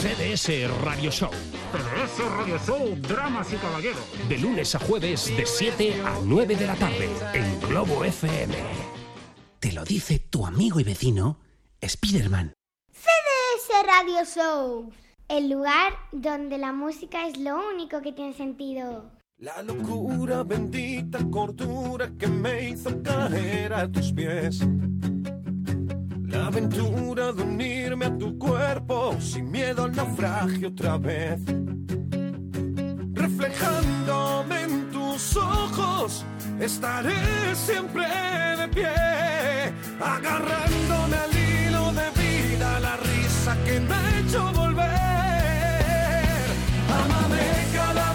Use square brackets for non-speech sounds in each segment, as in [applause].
CDS Radio Show. CDS Radio Show, Dramas y Caballeros. De lunes a jueves de 7 a 9 de la tarde en Globo FM. Te lo dice tu amigo y vecino, Spiderman. CDS Radio Show, el lugar donde la música es lo único que tiene sentido. La locura, bendita cordura que me hizo caer a tus pies. La aventura de unirme a tu cuerpo sin miedo al naufragio otra vez. Reflejándome en tus ojos, estaré siempre de pie. Agarrándome al hilo de vida, la risa que me ha hecho volver. Ámame cada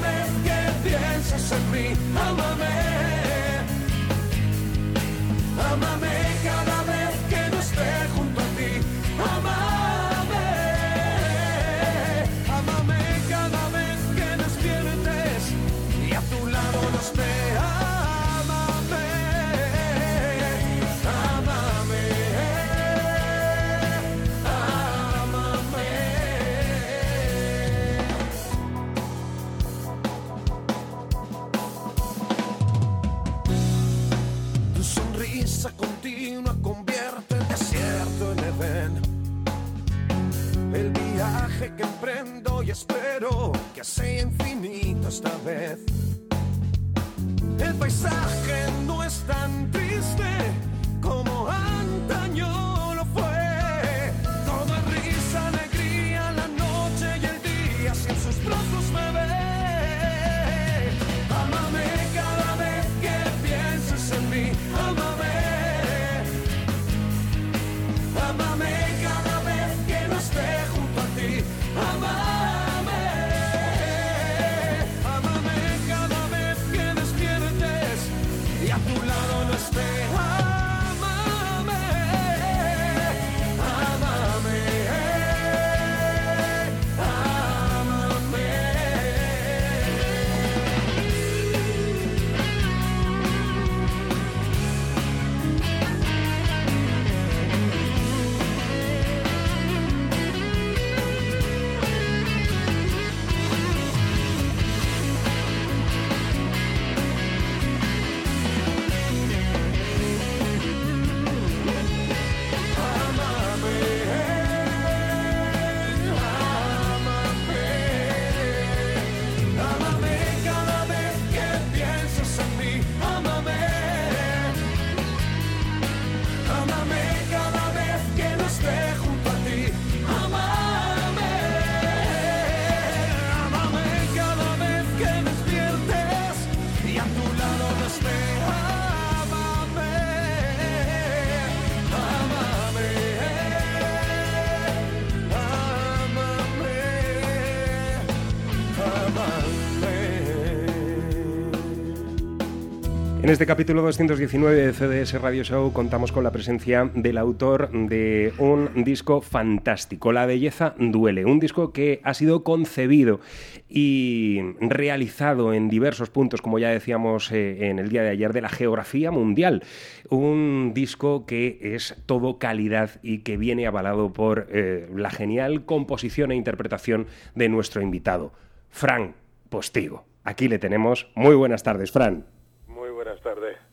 En este capítulo 219 de CDS Radio Show contamos con la presencia del autor de un disco fantástico, La belleza duele, un disco que ha sido concebido y realizado en diversos puntos, como ya decíamos eh, en el día de ayer, de la geografía mundial. Un disco que es todo calidad y que viene avalado por eh, la genial composición e interpretación de nuestro invitado, Fran Postigo. Aquí le tenemos. Muy buenas tardes, Fran.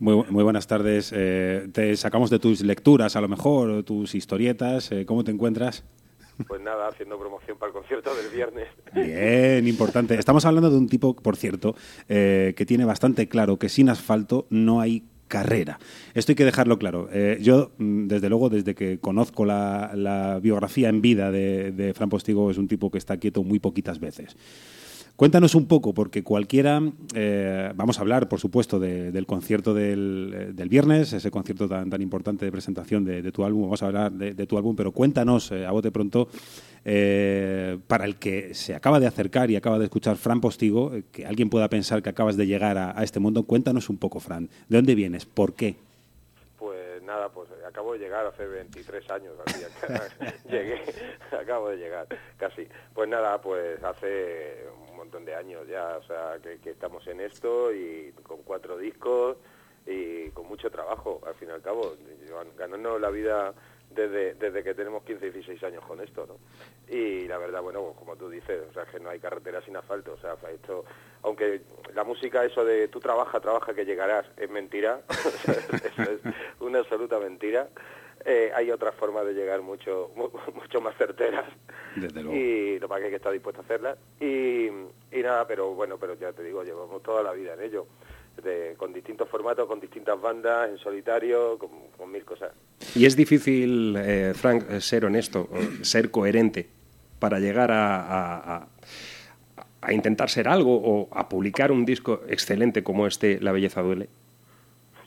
Muy buenas tardes. Muy, buenas tardes. Eh, te sacamos de tus lecturas, a lo mejor, tus historietas. Eh, ¿Cómo te encuentras? Pues nada, haciendo promoción para el concierto del viernes. Bien, importante. Estamos hablando de un tipo, por cierto, eh, que tiene bastante claro que sin asfalto no hay carrera. Esto hay que dejarlo claro. Eh, yo, mm, desde luego, desde que conozco la, la biografía en vida de, de Fran Postigo, es un tipo que está quieto muy poquitas veces. Cuéntanos un poco, porque cualquiera, eh, vamos a hablar, por supuesto, de- del concierto del, eh, del viernes, ese concierto tan, tan importante de presentación de, tu álbum, vamos a hablar de, de tu álbum, pero cuéntanos, eh, a bote pronto, eh, para el que se acaba de acercar y acaba de escuchar Fran Postigo, eh, que alguien pueda pensar que acabas de llegar a, a este mundo, cuéntanos un poco, Fran, ¿de dónde vienes? ¿Por qué? Pues nada, pues acabo de llegar hace 23 años, así, [laughs] llegué, acabo de llegar, casi. Pues nada, pues hace un montón de años ya, o sea, que, que estamos en esto y con cuatro discos y con mucho trabajo, al fin y al cabo, ganando la vida desde, desde que tenemos 15 y 16 años con esto, ¿no? Y la verdad, bueno, como tú dices, o sea, que no hay carretera sin asfalto, o sea, esto, aunque la música, eso de tú trabaja, trabaja que llegarás, es mentira, [laughs] eso es una absoluta mentira. Eh, hay otras formas de llegar mucho [laughs] mucho más certeras Desde luego. y lo más que hay que estar dispuesto a hacerlas y, y nada pero bueno pero ya te digo llevamos toda la vida en ello de- con distintos formatos con distintas bandas en solitario con, con mil cosas Y es difícil, eh, Frank, ser honesto, ser coherente para llegar a, a- a- a intentar ser algo o a publicar un disco excelente como este, La belleza duele.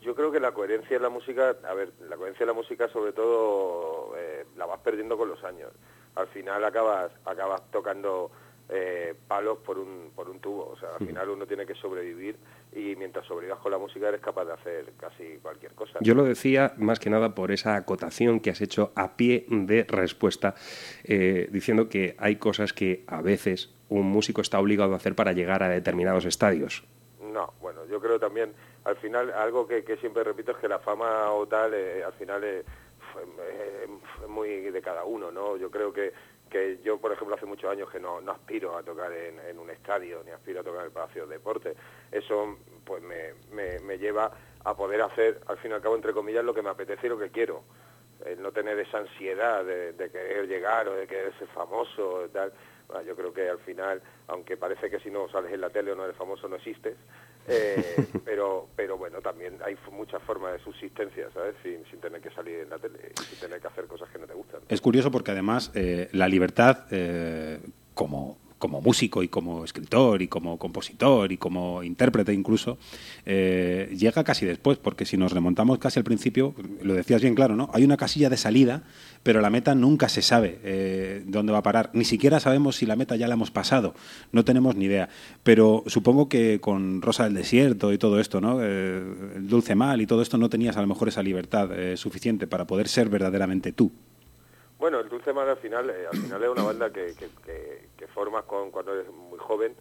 Yo creo que la coherencia en la música, a ver, la coherencia en la música sobre todo eh, la vas perdiendo con los años. Al final acabas acabas tocando eh, palos por un por un tubo, o sea, al final uno tiene que sobrevivir y mientras sobrevivas con la música eres capaz de hacer casi cualquier cosa. Yo lo decía más que nada por esa acotación que has hecho a pie de respuesta, eh, diciendo que hay cosas que a veces un músico está obligado a hacer para llegar a determinados estadios. No, bueno, yo creo también, al final, algo que, que siempre repito es que la fama o tal, eh, al final es, eh, es muy de cada uno, ¿no? Yo creo que, que yo, por ejemplo, hace muchos años que no, no aspiro a tocar en, un estadio, ni aspiro a tocar en el Palacio de Deportes. Eso, pues, me, me, me lleva a poder hacer, al fin y al cabo, entre comillas, lo que me apetece y lo que quiero. El no tener esa ansiedad de, querer llegar o de querer ser famoso tal. Yo creo que al final, aunque parece que si no sales en la tele o no eres famoso no existes, eh, [laughs] pero pero bueno, también hay muchas formas de subsistencia, ¿sabes? Sin, sin tener que salir en la tele y sin tener que hacer cosas que no te gustan. Es curioso porque además eh, la libertad eh, como, como músico y como escritor y como compositor y como intérprete incluso eh, llega casi después porque si nos remontamos casi al principio, lo decías bien claro, ¿no? Hay una casilla de salida pero la meta nunca se sabe eh, dónde va a parar. Ni siquiera sabemos si la meta ya la hemos pasado. No tenemos ni idea. Pero supongo que con Rosa del Desierto y todo esto, ¿no? Eh, el Dulce Mal y todo esto no tenías a lo mejor esa libertad eh, suficiente para poder ser verdaderamente tú. Bueno, el Dulce Mar al final, eh, al final es una banda que, formas con, cuando eres muy joven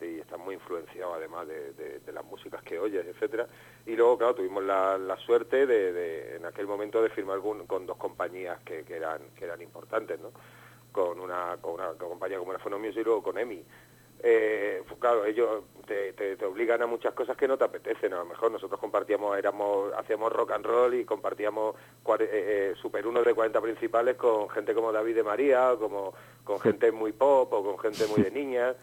y estás muy influenciado además de, las músicas que oyes, etcétera. Y luego, claro, tuvimos la, suerte de, en aquel momento de firmar con, dos compañías que, que eran que eran importantes, ¿no? Con una, con una compañía como era Phono Music y luego con EMI. Eh, pues claro, ellos te, te, te obligan a muchas cosas que no te apetecen. A lo mejor nosotros compartíamos, éramos, hacíamos rock and roll y compartíamos cuare- eh, eh, Super 1 de 40 principales con gente como David de María, o como con gente muy pop o con gente muy de niñas.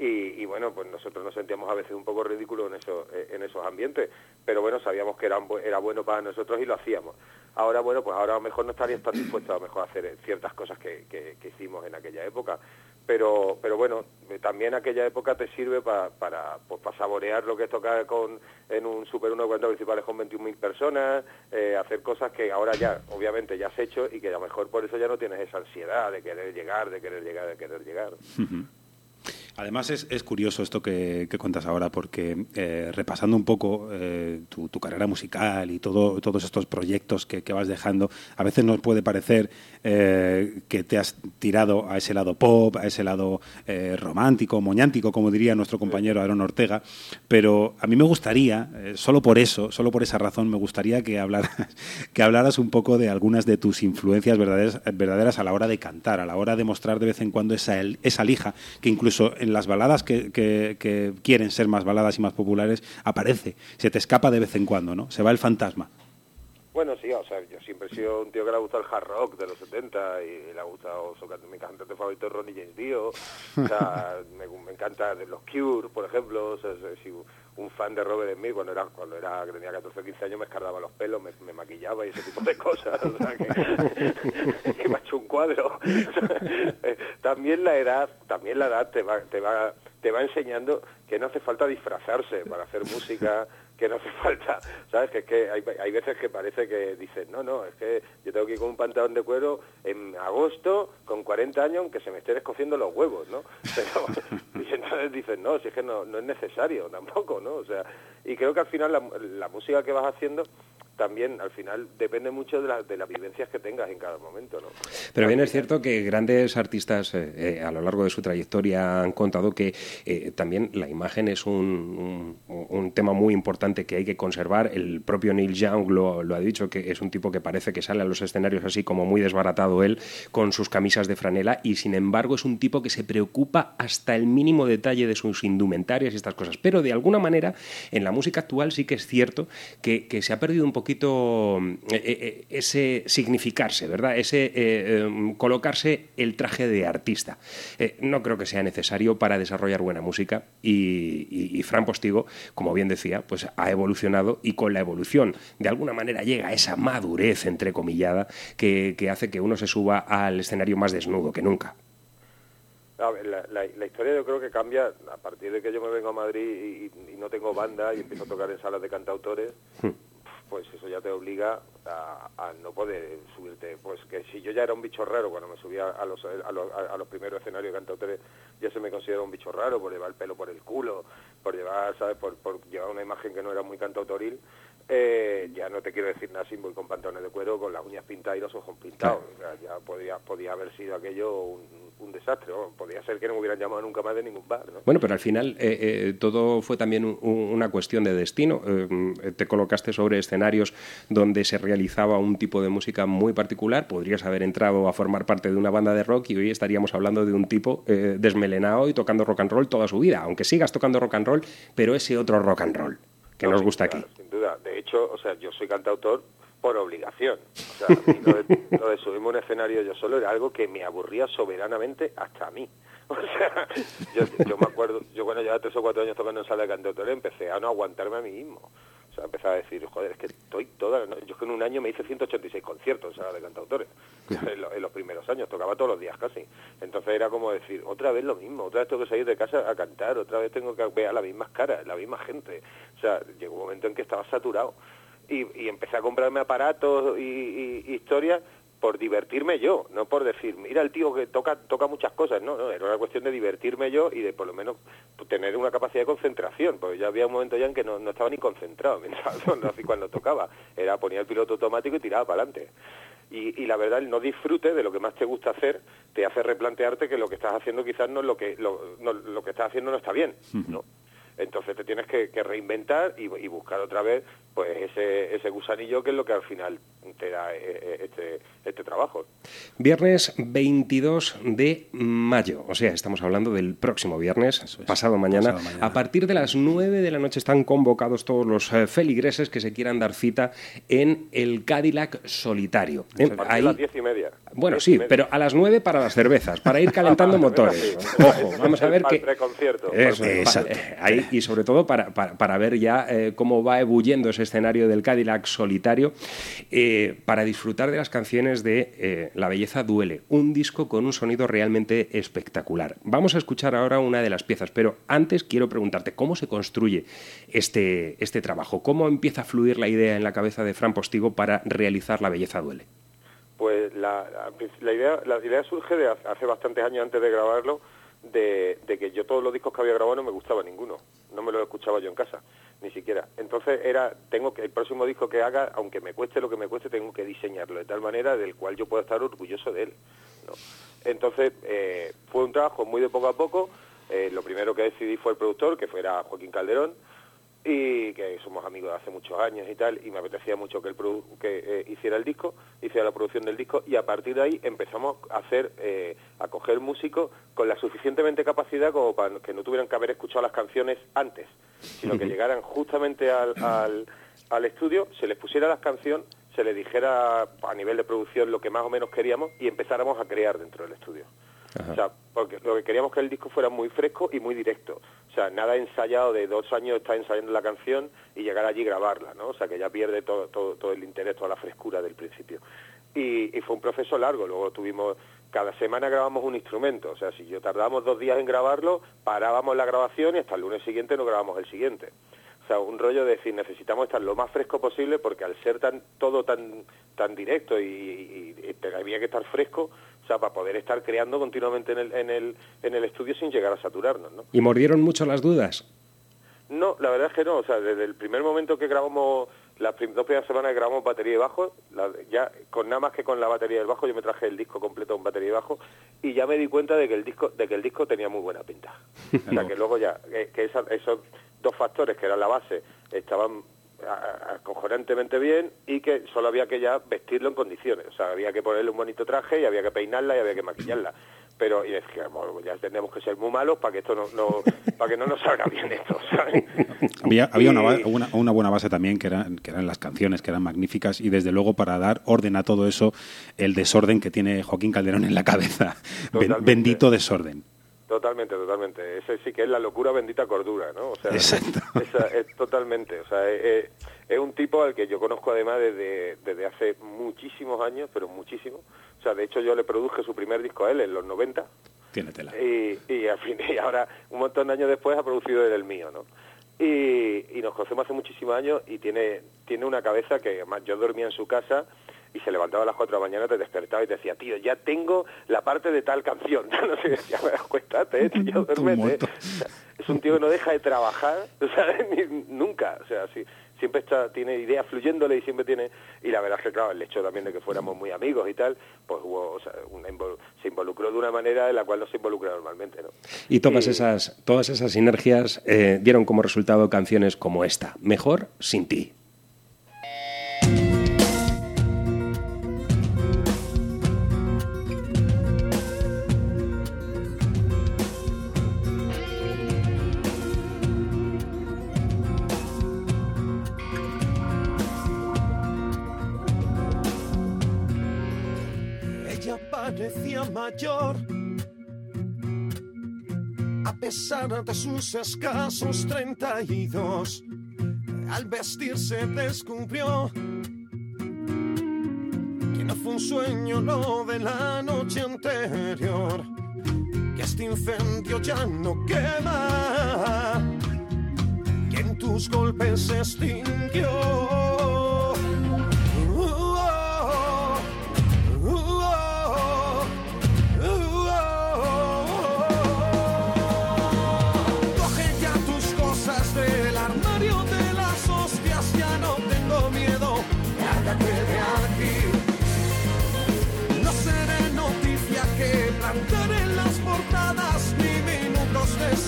Y, y bueno, pues nosotros nos sentíamos a veces un poco ridículos en, eso, en esos ambientes, pero bueno, sabíamos que eran era bueno para nosotros y lo hacíamos. Ahora, bueno, pues ahora a lo mejor no estarías tan dispuestos a lo mejor a hacer ciertas cosas que, que- que hicimos en aquella época, pero pero bueno, también aquella época te sirve pa- para pues, para saborear lo que es tocar con, en un Super 1 de 40 principales con 21.000 personas, eh, hacer cosas que ahora ya, obviamente, ya has hecho y que a lo mejor por eso ya no tienes esa ansiedad de querer llegar, de querer llegar, de querer llegar. Además es, es curioso esto que, que cuentas ahora porque eh, repasando un poco eh, tu, tu carrera musical y todo, todos estos proyectos que, que vas dejando, a veces nos puede parecer eh, que te has tirado a ese lado pop, a ese lado romántico, moñántico, como diría nuestro compañero Aaron Ortega, pero a mí me gustaría, solo por eso, solo por esa razón, me gustaría que hablaras, [laughs] que hablaras un poco de algunas de tus influencias verdaderas, verdaderas a la hora de cantar, a la hora de mostrar de vez en cuando esa, esa lija que incluso en las baladas que, que- que quieren ser más baladas y más populares aparece, se te escapa de vez en cuando, ¿no? Se va el fantasma. Bueno, sí, o sea, yo siempre he sido un tío que le ha gustado el hard rock de los 70 y le ha gustado, mi cantante favorito es Ronnie James Dio, o sea, [laughs] me, me encanta de los Cure, por ejemplo, o sea, soy un fan de Robert Smith, cuando era, cuando era, tenía 14 o 15 años me escardaba los pelos, me, maquillaba y ese tipo de cosas, o sea, que, me ha hecho un cuadro. [laughs] También la edad, también la edad te va, te va, te va enseñando que no hace falta disfrazarse para hacer música, que no hace [laughs] falta, ¿sabes? Que es que hay, hay veces que parece que dicen, no, no, es que yo tengo que ir con un pantalón de cuero en agosto con 40 años aunque se me estén escociendo los huevos, ¿no? [laughs] Pero, y entonces dicen, no, si es que no, no es necesario tampoco, ¿no? O sea, y creo que al final la, la música que vas haciendo también al final depende mucho de, la- de las vivencias que tengas en cada momento, ¿no? Pero bien es cierto que grandes artistas eh, eh, a lo largo de su trayectoria han contado que eh, también la imagen es un, un- tema muy importante que hay que conservar. El propio Neil Young lo, ha dicho, que es un tipo que parece que sale a los escenarios así como muy desbaratado él, con sus camisas de franela, y sin embargo es un tipo que se preocupa hasta el mínimo detalle de sus indumentarias y estas cosas. Pero de alguna manera, en la música actual sí que es cierto que, que se ha perdido un poquito eh, eh, ese significarse, ¿verdad? Ese eh, eh, colocarse el traje de artista. Eh, no creo que sea necesario para desarrollar buena música y, y- y Fran Postigo, como bien decía, pues ha evolucionado y con la evolución de alguna manera llega a esa madurez entrecomillada que, que hace que uno se suba al escenario más desnudo que nunca. La, la- la historia yo creo que cambia a partir de que yo me vengo a Madrid y, y no tengo banda y empiezo a tocar en salas de cantautores, pues eso ya te obliga a, a no poder subirte. Pues que si yo ya era un bicho raro cuando me subía a los, a los, a los primeros escenarios de cantautores, ya se me considera un bicho raro por llevar el pelo por el culo, por llevar, ¿sabes? Por, por llevar una imagen que no era muy cantautoril. Eh, ya no te quiero decir nada sin voy con pantalones de cuero, con las uñas pintadas y los ojos pintados. O sea, ya podía, podía haber sido aquello un, un desastre. ¿no? Podía ser que no me hubieran llamado nunca más de ningún bar. ¿no? Bueno, pero al final eh, eh, todo fue también un- un- una cuestión de destino. Eh, te colocaste sobre escenarios donde se realizaba un tipo de música muy particular. Podrías haber entrado a formar parte de una banda de rock y hoy estaríamos hablando de un tipo eh, desmelenado y tocando rock and roll toda su vida. Aunque sigas tocando rock and roll, pero ese otro rock and roll que No, nos gusta aquí. Sin duda. De hecho, o sea, yo soy cantautor por obligación. O sea, a lo, de, lo de subirme un escenario yo solo era algo que me aburría soberanamente hasta a mí. [laughs] O sea, yo, yo me acuerdo, yo cuando llevaba tres o cuatro años tocando en sala de cantautores empecé a no aguantarme a mí mismo. O sea, empecé a decir, joder, es que estoy toda... no, Yo que en un año me hice 186 conciertos en sala de cantautores. En, lo- en los primeros años, tocaba todos los días casi. Entonces era como decir, otra vez lo mismo, otra vez tengo que salir de casa a cantar, otra vez tengo que ver a las mismas caras, la misma gente. O sea, llegó un momento en que estaba saturado. Y, y empecé a comprarme aparatos y, y- y historias por divertirme yo, no por decir, mira el tío que toca toca muchas cosas, no, no, era una cuestión de divertirme yo y de por lo menos pues, tener una capacidad de concentración, porque ya había un momento ya en que no, no estaba ni concentrado [laughs] mientras no, así cuando tocaba, era ponía el piloto automático y tiraba para adelante. Y, y la verdad, el no disfrute de lo que más te gusta hacer te hace replantearte que lo que estás haciendo quizás no es lo que lo, no- lo que estás haciendo no está bien, ¿no? Entonces te tienes que, que reinventar y, y buscar otra vez pues ese, ese gusanillo que es lo que al final te da eh, eh, este, este trabajo. Viernes 22 de mayo, o sea, estamos hablando del próximo viernes, pasado, mañana. pasado mañana. A partir de las 9 de la noche están convocados todos los eh, feligreses que se quieran dar cita en el Cadillac Solitario. Eh, A partir de ahí- las diez y media. Bueno, sí, pero a las 9 para las cervezas, para ir [laughs] calentando Ah, motores. Ojo, vamos a ver Para que... el preconcierto. Eso, Exacto. ahí, y sobre todo para, para- para ver ya eh, cómo va ebulliendo ese escenario del Cadillac solitario, eh, para disfrutar de las canciones de eh, La belleza duele, un disco con un sonido realmente espectacular. Vamos a escuchar ahora una de las piezas, pero antes quiero preguntarte cómo se construye este, este trabajo, cómo empieza a fluir la idea en la cabeza de Fran Postigo para realizar La belleza duele. Pues la, idea, la idea surge de hace bastantes años antes de grabarlo, de, que yo todos los discos que había grabado no me gustaba ninguno, no me los escuchaba yo en casa, ni siquiera. Entonces era, tengo que el próximo disco que haga, aunque me cueste lo que me cueste, tengo que diseñarlo de tal manera del cual yo pueda estar orgulloso de él. Entonces eh, fue un trabajo muy de poco a poco. eh, lo primero que decidí fue el productor, que fuera Joaquín Calderón, y que somos amigos de hace muchos años y tal, y me apetecía mucho que produ- que eh, hiciera el disco, hiciera la producción del disco, y a partir de ahí empezamos a hacer, eh, a coger músicos con la suficientemente capacidad como para que no tuvieran que haber escuchado las canciones antes, sino que [laughs] llegaran justamente al, al, al estudio, se les pusiera las canciones, se les dijera a nivel de producción lo que más o menos queríamos y empezáramos a crear dentro del estudio. O sea, porque lo que queríamos que el disco fuera muy fresco y muy directo. O sea, nada ensayado de dos años estar ensayando la canción y llegar allí y grabarla, ¿no? O sea, que ya pierde todo, todo, todo el interés, toda la frescura del principio. Y, y fue un proceso largo. Luego tuvimos cada semana grabamos un instrumento. O sea, si yo tardábamos dos días en grabarlo, parábamos la grabación y hasta el lunes siguiente no grabamos el siguiente. O sea, un rollo de decir, necesitamos estar lo más fresco posible porque al ser tan todo tan tan directo y, y- y había que estar fresco, o sea, para poder estar creando continuamente en el, en el, en el estudio sin llegar a saturarnos, ¿no? ¿Y mordieron mucho las dudas? No, la verdad es que no. O sea, desde el primer momento que grabamos, las prim- dos primeras semanas que grabamos batería y bajo, la- ya con nada más que con la batería del bajo, yo me traje el disco completo con batería y bajo y ya me di cuenta de que el disco, de que el disco tenía muy buena pinta. O sea, [laughs] que luego ya, que, que esa- esos dos factores que eran la base estaban acojonantemente bien y que solo había que ya vestirlo en condiciones. O sea, había que ponerle un bonito traje y había que peinarla y había que maquillarla. Pero y que bueno, ya tenemos que ser muy malos para que esto no, no para que no nos salga bien esto, ¿sabes? Había, había una, Y- una, una buena base también, que, eran que eran las canciones, que eran magníficas, y desde luego para dar orden a todo eso, el desorden que tiene Joaquín Calderón en la cabeza. Ben- bendito desorden. Totalmente, totalmente. Ese sí que es la locura bendita cordura, ¿no? O sea, Exacto. [laughs] esa- es totalmente. O sea, es, es- es un tipo al que yo conozco además desde, desde hace muchísimos años, pero muchísimo. O sea, de hecho yo le produje su primer disco a él en los 90 Tiene tela. y, y, al fin, [laughs] y ahora, un montón de años después, ha producido él el mío, ¿no? Y, y nos conocemos hace muchísimos años y tiene, tiene una cabeza que, además, yo dormía en su casa y se levantaba a las 4 de la mañana, te despertaba y te decía, tío, ya tengo la parte de tal canción. [laughs] no sé, decía, "Bueno, acuéstate, tío, duérmete. O sea, [laughs] es un tío que no deja de trabajar, [laughs] ¿sabes? Ni- nunca. O sea, sí, siempre está, tiene ideas fluyéndole y siempre tiene... Y la verdad es que, claro, el hecho también de que fuéramos muy amigos y tal, pues hubo, o sea, una invol- se involucró de una manera en la cual no se involucra normalmente, ¿no? Y todas Y- esas, todas esas sinergias eh, dieron como resultado canciones como esta, Mejor sin ti. Pesar de sus escasos 32. Al vestirse descubrió que no fue un sueño lo de la noche anterior, que este incendio ya no quema, que en tus golpes se extinguió.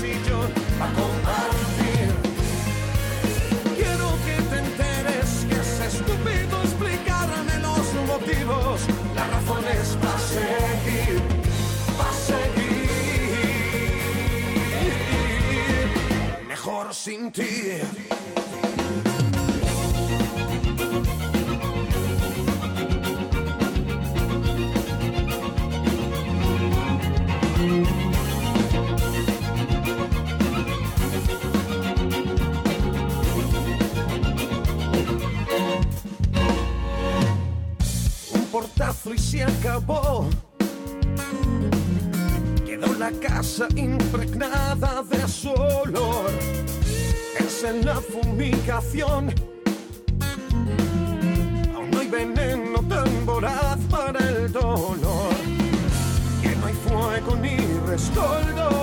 Sillón a compartir. Quiero que te enteres que es estúpido explicarme los motivos, las razones para seguir, para seguir. Mejor sin ti. Y se acabó. Quedó la casa impregnada de su olor. Es en la fumigación. Aún no hay veneno tan voraz para el dolor. Que no hay fuego ni rescoldos.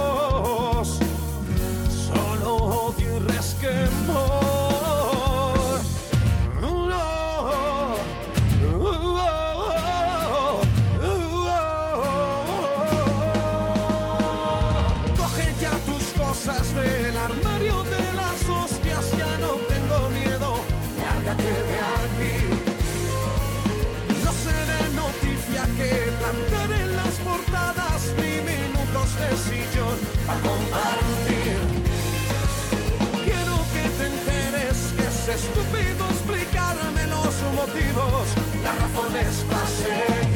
Razones para seguir,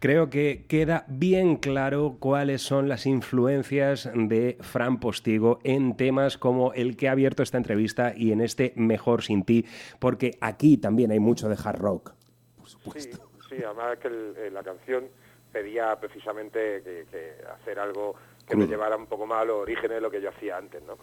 Creo que queda bien claro cuáles son las influencias de Fran Postigo en temas como el que ha abierto esta entrevista y en este Mejor sin ti, porque aquí también hay mucho de hard rock. Sí, sí, además que el- eh, la canción pedía precisamente que, que hacer algo que me llevara un poco más a los orígenes de lo que yo hacía antes, ¿no?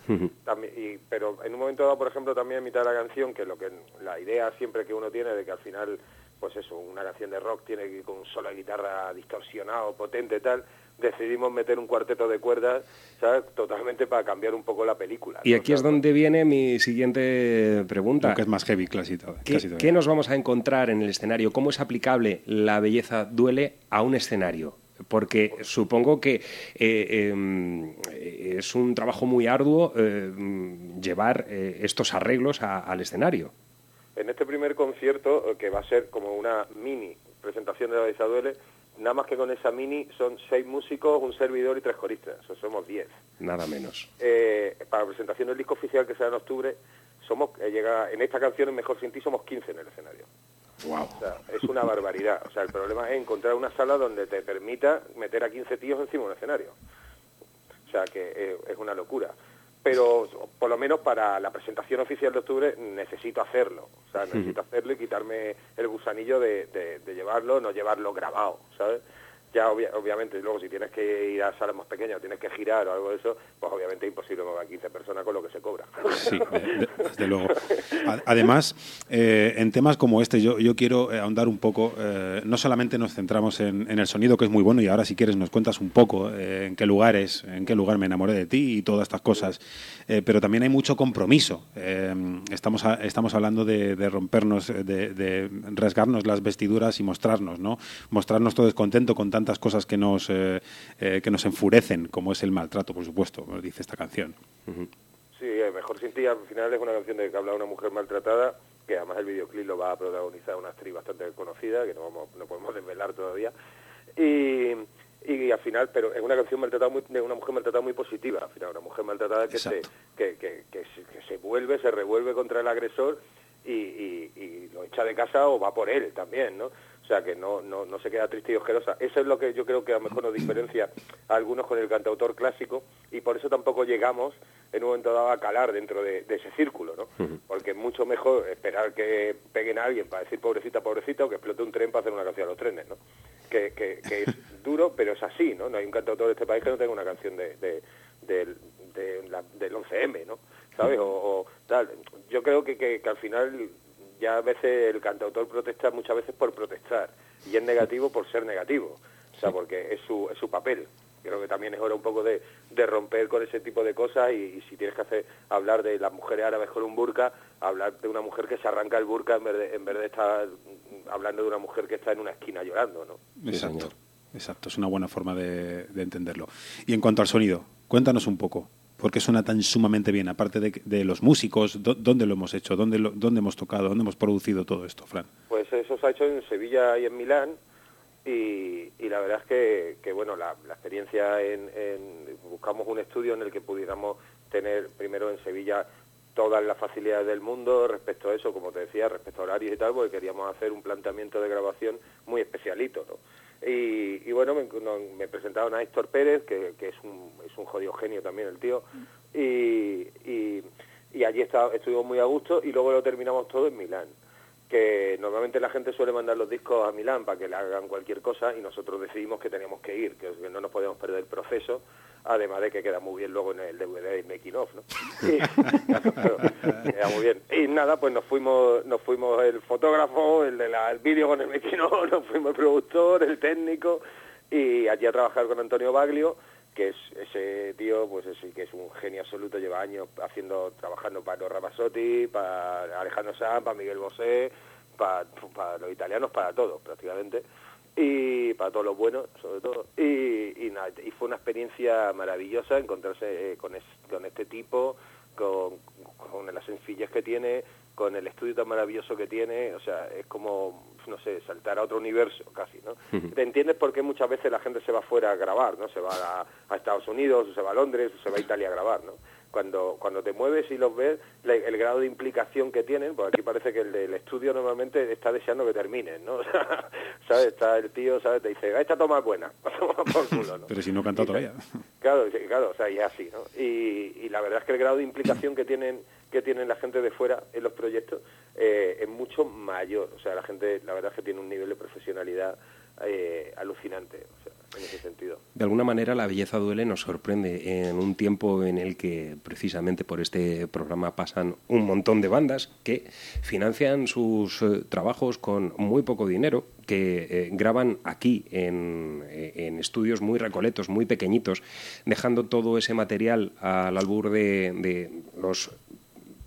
También, y, pero en un momento dado, por ejemplo, también en mitad de la canción, que lo que la idea siempre que uno tiene de que al final, pues eso, una canción de rock tiene que ir con un solo de guitarra distorsionado, potente tal, decidimos meter un cuarteto de cuerdas, ¿sabes? Totalmente para cambiar un poco la película. Y ¿no? aquí es donde viene mi siguiente pregunta. Lo que es más heavy casi todo. ¿Qué, casi todo. qué nos vamos a encontrar en el escenario? ¿Cómo es aplicable la belleza duele a un escenario? Porque supongo que eh, eh, es un trabajo muy arduo eh, llevar eh, estos arreglos a- al escenario. En este primer concierto, eh, que va a ser como una mini presentación de la Duele, nada más que con esa mini son seis músicos, un servidor y tres coristas, o sea, somos diez. Nada menos. Eh, para la presentación del disco oficial que será en octubre, somos eh, llega en esta canción en Mejor Sin Ti somos 15 en el escenario. Wow. O sea, es una barbaridad. O sea, el problema es encontrar una sala donde te permita meter a 15 tíos encima de un escenario. O sea, que eh, es una locura. Pero por lo menos para la presentación oficial de octubre necesito hacerlo. O sea, necesito hacerlo y quitarme el gusanillo de, de- de llevarlo, no llevarlo grabado, ¿sabes? Ya obvia- obviamente, luego si tienes que ir a salas más pequeñas o tienes que girar o algo de eso, pues obviamente es imposible mover a 15 personas con lo que se cobra. Sí, de- de- desde luego. Además, eh, en temas como este, yo, yo quiero eh, ahondar un poco. eh, no solamente nos centramos en, en el sonido, que es muy bueno, y ahora, si quieres, nos cuentas un poco eh, en qué lugares, en qué lugar me enamoré de ti y todas estas cosas. eh, pero también hay mucho compromiso. Eh, estamos, a- estamos hablando de, de rompernos, de, de rasgarnos las vestiduras y mostrarnos, ¿no? Mostrarnos todo descontento con tantas cosas que nos, eh, eh, que nos enfurecen, como es el maltrato, por supuesto, nos dice esta canción. Sí, eh, Mejor Sin Ti al final es una canción de que habla de una mujer maltratada, que además el videoclip lo va a protagonizar una actriz bastante conocida, que no, vamos, no podemos desvelar todavía. Y, y al final, pero es una canción maltratada muy, de una mujer maltratada muy positiva, al final, una mujer maltratada que, se, que, que, que se, que se vuelve, se revuelve contra el agresor y, y- y lo echa de casa o va por él también, ¿no? O sea, que no, no, no se queda triste y ojerosa. Eso es lo que yo creo que a lo mejor nos diferencia a algunos con el cantautor clásico y por eso tampoco llegamos en un momento dado a calar dentro de, de ese círculo, ¿no? Porque es mucho mejor esperar que peguen a alguien para decir pobrecita, pobrecita o que explote un tren para hacer una canción a los trenes, ¿no? Que, que, que es duro, pero es así, ¿no? No hay un cantautor de este país que no tenga una canción de, de- del- de la- del 11M, ¿no? ¿Sabes? O, o tal. Yo creo que, que, que al final ya a veces el cantautor protesta muchas veces por protestar y es negativo por ser negativo, o sea, porque es su, es su papel. Creo que también es hora un poco de, de romper con ese tipo de cosas y, y si tienes que hacer hablar de las mujeres árabes con un burka, hablar de una mujer que se arranca el burka en vez de, en vez de estar hablando de una mujer que está en una esquina llorando, ¿no? Exacto, exacto. Es una buena forma de, de entenderlo. Y en cuanto al sonido, cuéntanos un poco. ¿Por qué suena tan sumamente bien? Aparte de, de los músicos, ¿dó- ¿dónde lo hemos hecho? ¿Dónde, lo- ¿Dónde hemos tocado? ¿Dónde hemos producido todo esto, Fran? Pues eso se ha hecho en Sevilla y en Milán y, la verdad es que, bueno, la, la experiencia en, en- buscamos un estudio en el que pudiéramos tener primero en Sevilla todas las facilidades del mundo respecto a eso, como te decía, respecto a horarios y tal, porque queríamos hacer un planteamiento de grabación muy especialito, ¿no? Y, y bueno, me, presentaron a Héctor Pérez, que, que es, un, es un jodido genio también el tío, y, y, allí está, estuvimos muy a gusto y luego lo terminamos todo en Milán que normalmente la gente suele mandar los discos a Milán para que le hagan cualquier cosa y nosotros decidimos que teníamos que ir, que no nos podíamos perder el proceso, además de que queda muy bien luego en el DVD y making of, ¿no? Y, claro, [laughs] queda muy bien. Y nada, pues nos fuimos, nos fuimos el fotógrafo, el de la- vídeo con el making [laughs] nos fuimos el productor, el técnico y allí a trabajar con Antonio Baglio que es ese tío, pues sí que es un genio absoluto, lleva años haciendo, trabajando para los Ramazzotti, para Alejandro Sanz, para Miguel Bosé, para, para los italianos, para todos prácticamente, y para todos los buenos, sobre todo. Y, y, nada, y fue una experiencia maravillosa encontrarse eh, con, es- con este tipo, con, con las sencillas que tiene, con el estudio tan maravilloso que tiene, o sea, es como, no sé, saltar a otro universo casi, ¿no? ¿Te entiendes por qué muchas veces la gente se va fuera a grabar, ¿no? Se va a, a Estados Unidos, o se va a Londres, o se va a Italia a grabar, ¿no? Cuando cuando te mueves y los ves, la- el grado de implicación que tienen, pues aquí parece que el del estudio normalmente está deseando que terminen, ¿no? [laughs] O sea, ¿sabes? Está el tío, ¿sabes? Te dice, esta toma es buena, [laughs] por culo, ¿no? Pero si no canta todavía. Claro, sí, claro, o sea, y así, ¿no? Y, y la verdad es que el grado de implicación que tienen que tienen la gente de fuera en los proyectos eh, es mucho mayor. O sea, la gente, la verdad es que tiene un nivel de profesionalidad eh, alucinante, o sea, De alguna manera, la belleza duele nos sorprende en un tiempo en el que precisamente por este programa pasan un montón de bandas que financian sus eh, trabajos con muy poco dinero, que eh, graban aquí en, eh, en estudios muy recoletos, muy pequeñitos, dejando todo ese material al albur de los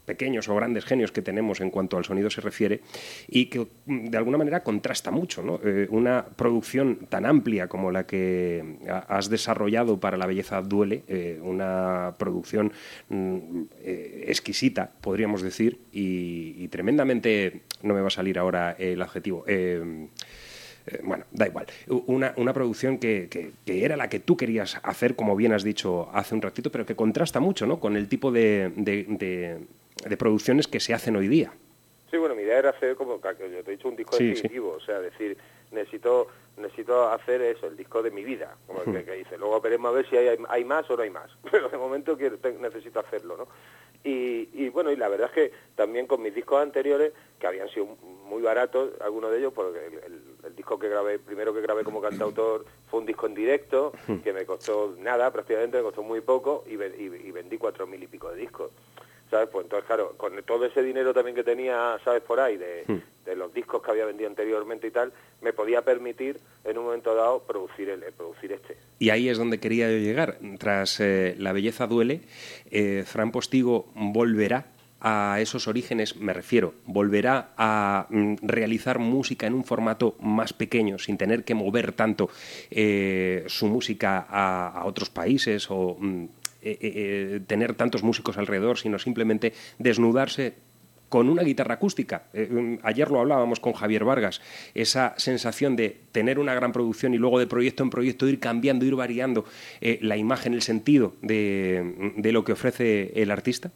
pequeños o grandes genios que tenemos en cuanto al sonido se refiere y que mm, de alguna manera contrasta mucho. ¿no? Eh, una producción tan amplia como la que ha- has desarrollado para La Belleza Duele, eh, una producción mm, eh, exquisita, podríamos decir, y, tremendamente, no me va a salir ahora el adjetivo, bueno, da igual. Una, una producción que, que- era la que tú querías hacer, como bien has dicho hace un ratito, pero que contrasta mucho ¿no? con el tipo de- de producciones que se hacen hoy día. Sí, bueno, mi idea era hacer como, que yo te he dicho, un disco Sí, definitivo, o sea, decir, necesito necesito hacer eso, el disco de mi vida, como el que, que dice. Luego veremos a ver si hay, hay más o no hay más, [laughs] pero de momento quiero, te- necesito hacerlo, ¿no? Y, y bueno, y la verdad es que también con mis discos anteriores, que habían sido muy baratos, algunos de ellos, porque el, el- el disco que grabé, primero que grabé como cantautor, fue un disco en directo, que me costó nada, prácticamente me costó muy poco, y, ve- y- y vendí cuatro mil y pico de discos. ¿Sabes? Pues entonces, claro, con todo ese dinero también que tenía, ¿sabes? Por ahí, de, de los discos que había vendido anteriormente y tal, me podía permitir en un momento dado producir el, producir este. Y ahí es donde quería yo llegar. Tras eh, La belleza duele, eh, Fran Postigo volverá a esos orígenes, me refiero, volverá a mm, realizar música en un formato más pequeño, sin tener que mover tanto eh, su música a, a otros países o mm, eh, eh, tener tantos músicos alrededor, sino simplemente desnudarse con una guitarra acústica. Eh, mm, ayer lo hablábamos con Javier Vargas, esa sensación de tener una gran producción y luego de proyecto en proyecto ir cambiando, ir variando eh, la imagen, el sentido de, de lo que ofrece el artista.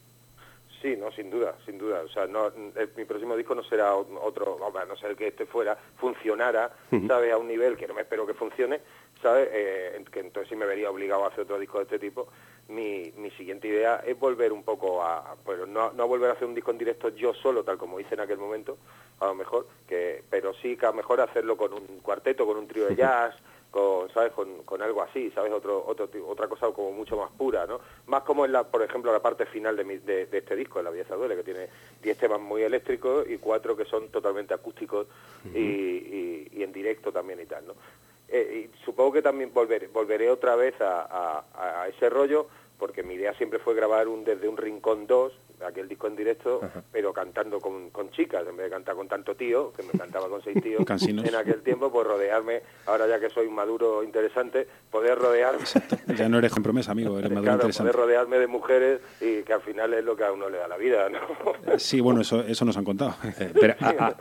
Sí, no, sin duda, sin duda. O sea, no, eh, mi próximo disco no será otro, no ser que este fuera, funcionara, ¿sabes? A un nivel que no me espero que funcione, ¿sabes? Eh, que entonces sí me vería obligado a hacer otro disco de este tipo. Mi, mi siguiente idea es volver un poco a, bueno, no, no volver a hacer un disco en directo yo solo, tal como hice en aquel momento, a lo mejor, que, pero sí que a lo mejor hacerlo con un cuarteto, con un trío de [laughs] jazz, con sabes con, con algo así sabes otro otro otra cosa como mucho más pura no más como en la por ejemplo la parte final de, mi- de, de este disco la belleza duele que tiene 10 temas muy eléctricos y cuatro que son totalmente acústicos y, y- y en directo también y tal no Eh, y supongo que también volveré volveré otra vez a, a- a ese rollo porque mi idea siempre fue grabar un desde un rincón 2 aquel disco en directo pero cantando con, con chicas en vez de cantar con tanto tío que me cantaba con seis tíos Cansinos. en aquel tiempo pues rodearme ahora ya que soy un maduro interesante poder rodearme Ya no eres con promesa, amigo, eres maduro claro, interesante. poder rodearme de mujeres y que al final es lo que a uno le da la vida ¿no? Sí, bueno, eso, eso nos han contado. [laughs] Eh, pero a, a-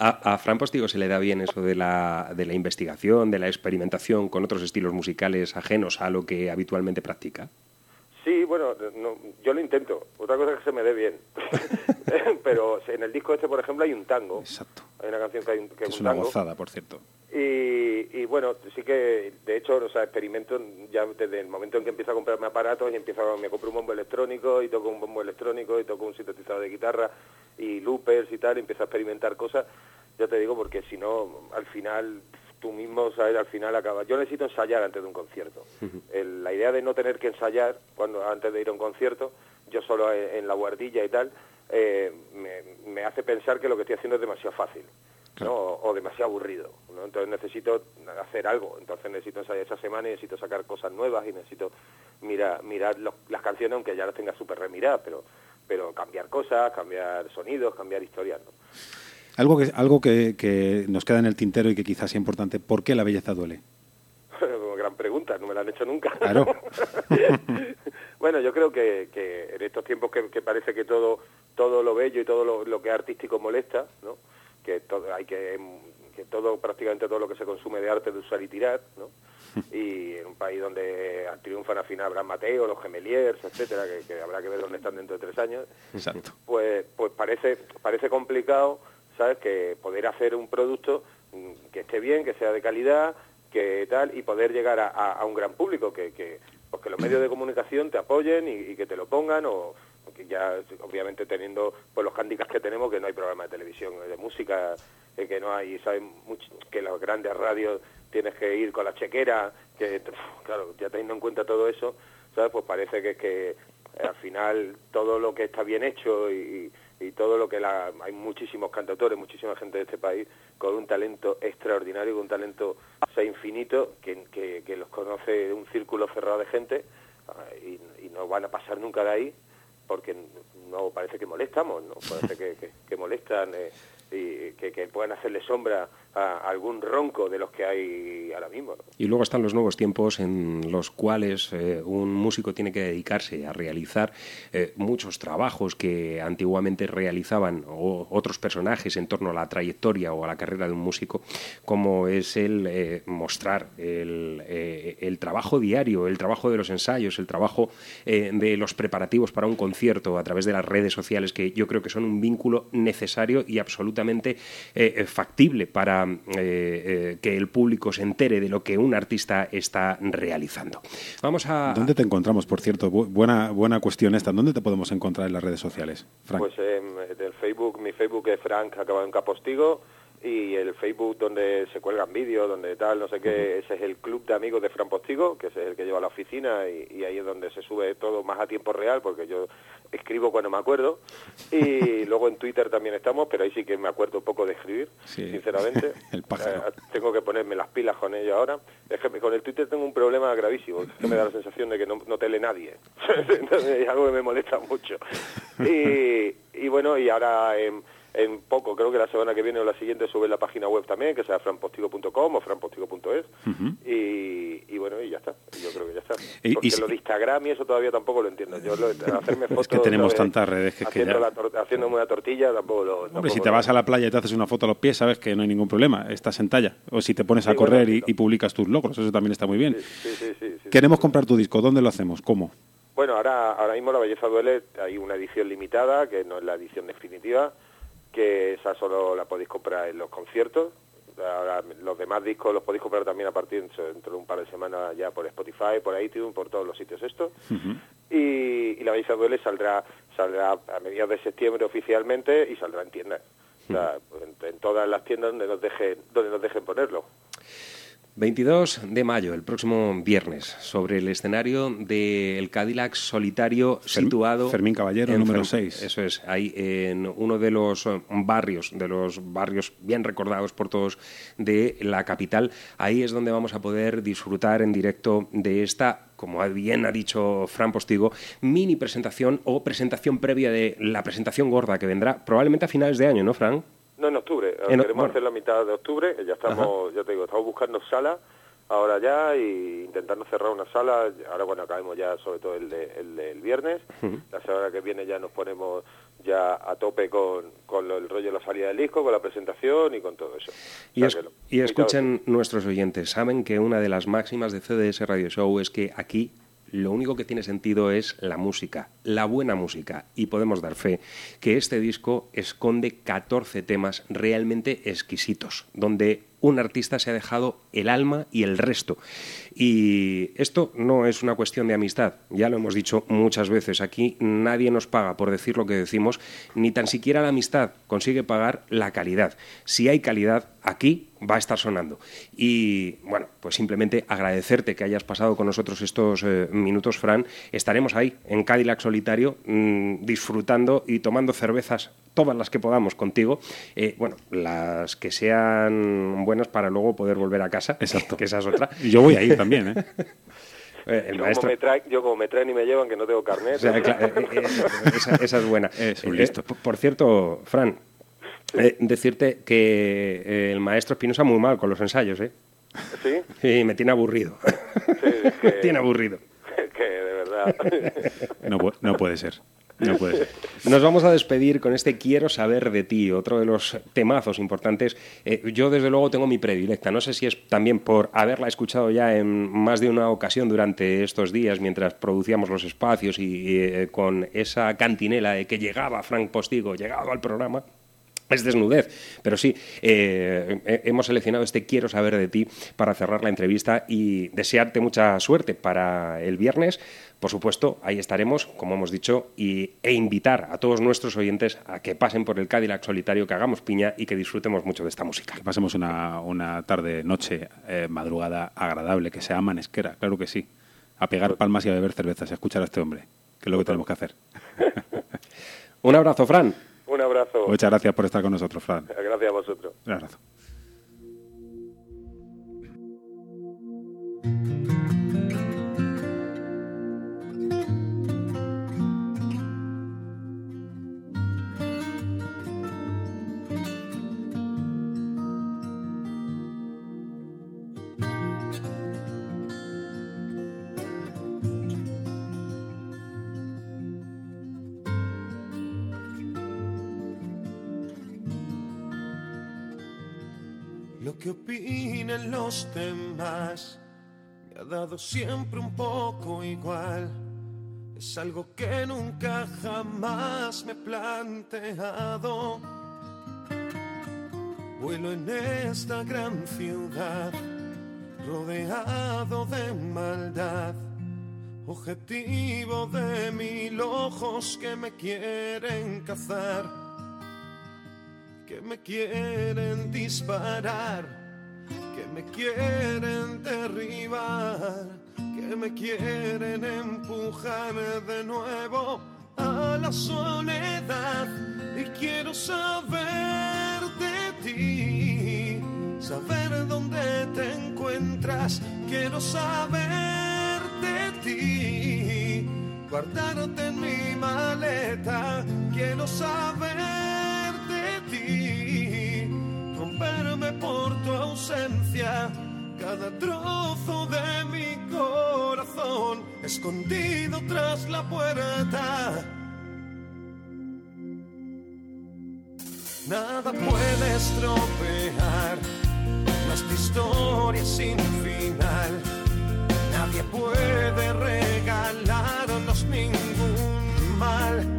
[laughs] a- a Fran Postigo se le da bien eso de la, de la investigación, de la experimentación con otros estilos musicales ajenos a lo que habitualmente practica. Sí, bueno, no, yo lo intento. Otra cosa es que se me dé bien. [laughs] [laughs] Pero en el disco este, por ejemplo, hay un tango. Exacto. Hay una canción que, hay un, que es Es un una tango. gozada, por cierto. Y, y bueno, sí que, de hecho, o sea, experimento ya desde el momento en que empiezo a comprarme aparatos y empiezo a, me compro un bombo electrónico y toco un bombo electrónico y toco un sintetizador de guitarra y loopers y tal, y empiezo a experimentar cosas, ya te digo, porque si no, al final, tú mismo, ¿sabes? Al final acaba. Yo necesito ensayar antes de un concierto. [laughs] El- la idea de no tener que ensayar cuando antes de ir a un concierto, yo solo en, en la guardilla y tal, eh, me, me hace pensar que lo que estoy haciendo es demasiado fácil. ¿no? o, o demasiado aburrido. ¿no? Entonces necesito hacer algo, entonces necesito ensayar esa semana y necesito sacar cosas nuevas y necesito mirar, mirar los- las canciones, aunque ya las tenga súper remiradas, pero, pero cambiar cosas, cambiar sonidos, cambiar historias. ¿no? Algo, que, algo que, que nos queda en el tintero y que quizás sea importante, ¿por qué la belleza duele? [laughs] Gran pregunta, no me la han hecho nunca. Claro. [laughs] bueno, yo creo que, que en estos tiempos que, que parece que todo todo lo bello y todo lo, lo que es artístico molesta, ¿no? que todo hay que que todo, prácticamente todo lo que se consume de arte de usar y tirar, ¿no? [laughs] y en un país donde triunfan al final Abraham Mateo, los Gemeliers, etcétera, que, habrá que ver dónde están dentro de tres años, Exacto. pues, pues parece, parece complicado, ¿sabes?, que poder hacer un producto mm, que esté bien, que sea de calidad, que tal, y poder llegar a, un gran público, que, que, pues que los medios de comunicación te apoyen y, que te lo pongan, o que ya obviamente teniendo pues los handicaps que tenemos, que no hay programa de televisión, de música, eh, que no hay, saben que las grandes radios tienes que ir con la chequera, que [laughs] claro, ya teniendo en cuenta todo eso, ¿sabes? Pues parece que, que eh, al final todo lo que está bien hecho y, todo lo que la, hay muchísimos cantautores, muchísima gente de este país con un talento extraordinario, con un talento sea, infinito, que, que, los conoce un círculo cerrado de gente ah, y, no van a pasar nunca de ahí porque no parece que molestamos, no parece que, que, molestan eh, y que, puedan hacerle sombra algún ronco de los que hay ahora mismo. Y luego están los nuevos tiempos en los cuales eh, un músico tiene que dedicarse a realizar eh, muchos trabajos que antiguamente realizaban otros personajes en torno a la trayectoria o a la carrera de un músico, como es el eh, mostrar el, el, trabajo diario, el trabajo de los ensayos, el trabajo de los preparativos para un concierto a través de las redes sociales, que yo creo que son un vínculo necesario y absolutamente factible para eh, eh, que el público se entere de lo que un artista está realizando. Vamos a... ¿Dónde te encontramos, por cierto? buena, buena cuestión esta. ¿Dónde te podemos encontrar en las redes sociales, Frank? Pues en el Facebook, mi Facebook es Frank, acabado en Capostigo y el Facebook donde se cuelgan vídeos, donde tal, no sé qué, ese es el club de amigos de Fran Postigo, que es el que lleva la oficina y, ahí es donde se sube todo más a tiempo real, porque yo escribo cuando me acuerdo. Y [laughs] luego en Twitter también estamos, pero ahí sí que me acuerdo un poco de escribir, sinceramente. [laughs] el pájaro. Eh, tengo que ponerme las pilas con ello ahora. Es que con el Twitter tengo un problema gravísimo, es que me da la sensación de que no, no te lee nadie. [laughs] es algo que me molesta mucho. Y, y bueno, y ahora... en en poco, creo que la semana que viene o la siguiente sube la página web también, que sea franpostigo.com o franpostigo.es, y, bueno, y ya está, yo creo que ya está. Porque lo de Instagram y eso todavía tampoco lo entiendo. Yo lo, hacerme fotos... es que tenemos tantas redes que, haciendo que ya... la haciéndome una tortilla tampoco lo... Hombre, si te vas a la playa y te haces una foto a los pies, sabes que no hay ningún problema, estás en talla. O si te pones a correr y, publicas tus logros, eso también está muy bien. Queremos comprar tu disco, ¿dónde lo hacemos? ¿Cómo? Bueno, ahora, ahora mismo La Belleza Duele, hay una edición limitada, que no es la edición definitiva, que esa solo la podéis comprar en los conciertos. los demás discos los podéis comprar también a partir dentro de un par de semanas ya por Spotify, por iTunes, por todos los sitios estos. y, La Belleza Duele saldrá, saldrá a mediados de septiembre oficialmente y saldrá en tiendas. en, todas las tiendas donde nos dejen, donde nos dejen ponerlo. 22 de mayo, el próximo viernes, sobre el escenario del Cadillac solitario situado... Fermín Caballero, número 6. Eso es, ahí en uno de los eh, barrios, de los barrios bien recordados por todos de la capital. Ahí es donde vamos a poder disfrutar en directo de esta como bien ha dicho Fran Postigo, mini presentación o presentación previa de la presentación gorda que vendrá probablemente a finales de año, ¿no, Fran? No, en octubre. Queremos hacer la mitad de octubre. Ya estamos, ya te digo, estamos buscando sala ahora ya y intentando cerrar una sala. Ahora, bueno, acabemos ya sobre todo el, de, el del viernes. La semana que viene ya nos ponemos ya a tope con, con el rollo de la salida del disco, con la presentación y con todo eso. Y, y escuchen nuestros oyentes, saben que una de las máximas de CDS Radio Show es que aquí lo único que tiene sentido es la música, la buena música. Y podemos dar fe que este disco esconde 14 temas realmente exquisitos, donde un artista se ha dejado el alma y el resto. Y esto no es una cuestión de amistad, ya lo hemos dicho muchas veces. Aquí nadie nos paga por decir lo que decimos, ni tan siquiera la amistad consigue pagar la calidad. Si hay calidad, aquí va a estar sonando. Y bueno, pues simplemente agradecerte que hayas pasado con nosotros estos eh, minutos, Fran. Estaremos ahí en Cadillac Solitario mm, disfrutando y tomando cervezas todas las que podamos contigo. Eh, bueno, las que sean buenas para luego poder volver a casa. Exacto. Que esa es otra. Y [laughs] yo voy a ir también, ¿eh? [laughs] eh yo, como me traen, yo, como me traen, y me llevan, que no tengo carnet. esa, es buena. [laughs] por cierto, Fran, decirte que el maestro Espinosa muy mal con los ensayos, ¿eh? ¿Sí? Sí, me tiene aburrido. Sí, me tiene aburrido. que de verdad. no, no puede ser. No puede ser. [laughs] Nos vamos a despedir con este Quiero saber de ti, otro de los temazos importantes. Eh, yo, desde luego, tengo mi predilecta. No sé si es también por haberla escuchado ya en más de una ocasión durante estos días, mientras producíamos los espacios y, eh, con esa cantinela de que llegaba Frank Postigo, llegaba al programa es desnudez. Pero sí, eh, hemos seleccionado este Quiero saber de ti para cerrar la entrevista y desearte mucha suerte para el viernes. Por supuesto, ahí estaremos, como hemos dicho, y, e invitar a todos nuestros oyentes a que pasen por el Cadillac solitario, que hagamos piña y que disfrutemos mucho de esta música. Que pasemos una, una tarde, noche, eh, madrugada agradable, que sea manesquera, claro que sí. A pegar palmas y a beber cervezas, a escuchar a este hombre, que es lo que tenemos que hacer. [laughs] Un abrazo, Fran. Un abrazo. Muchas gracias por estar con nosotros, Fran. Gracias a vosotros. Un abrazo. Los demás me ha dado siempre un poco igual. Es algo que nunca jamás me he planteado. Vuelo en esta gran ciudad, rodeado de maldad. Objetivo de mil ojos que me quieren cazar que me quieren disparar, que me quieren derribar, que me quieren empujar de nuevo a la soledad. Y quiero saber de ti, saber dónde te encuentras, quiero saber de ti, guardarte en mi maleta, quiero saber romperme por tu ausencia, cada trozo de mi corazón escondido tras la puerta. Nada puede estropear nuestra historia sin final. Nadie puede regalarnos ningún mal.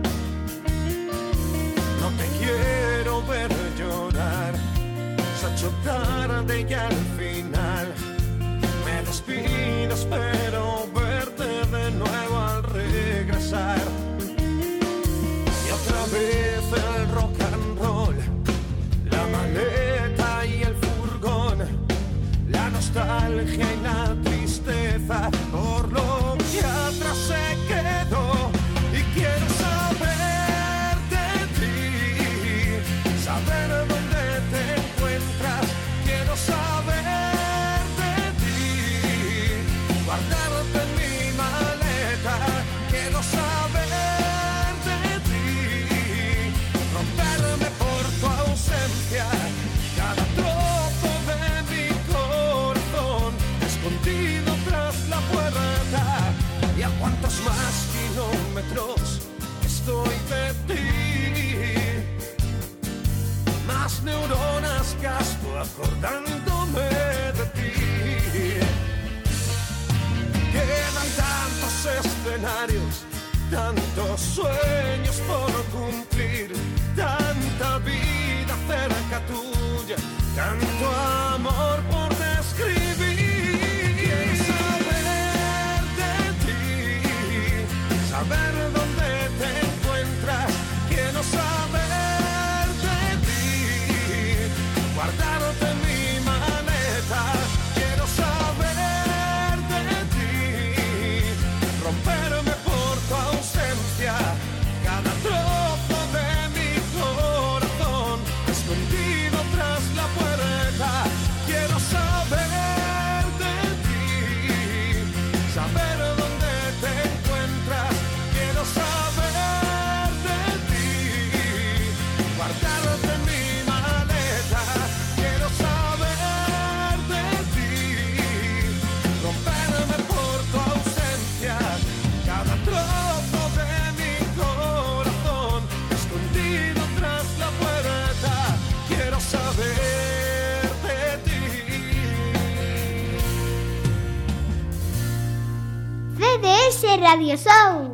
Acordándome de ti. Quedan tantos escenarios, tantos sueños por cumplir, tanta vida cerca tuya, tanto amor por Radio Show.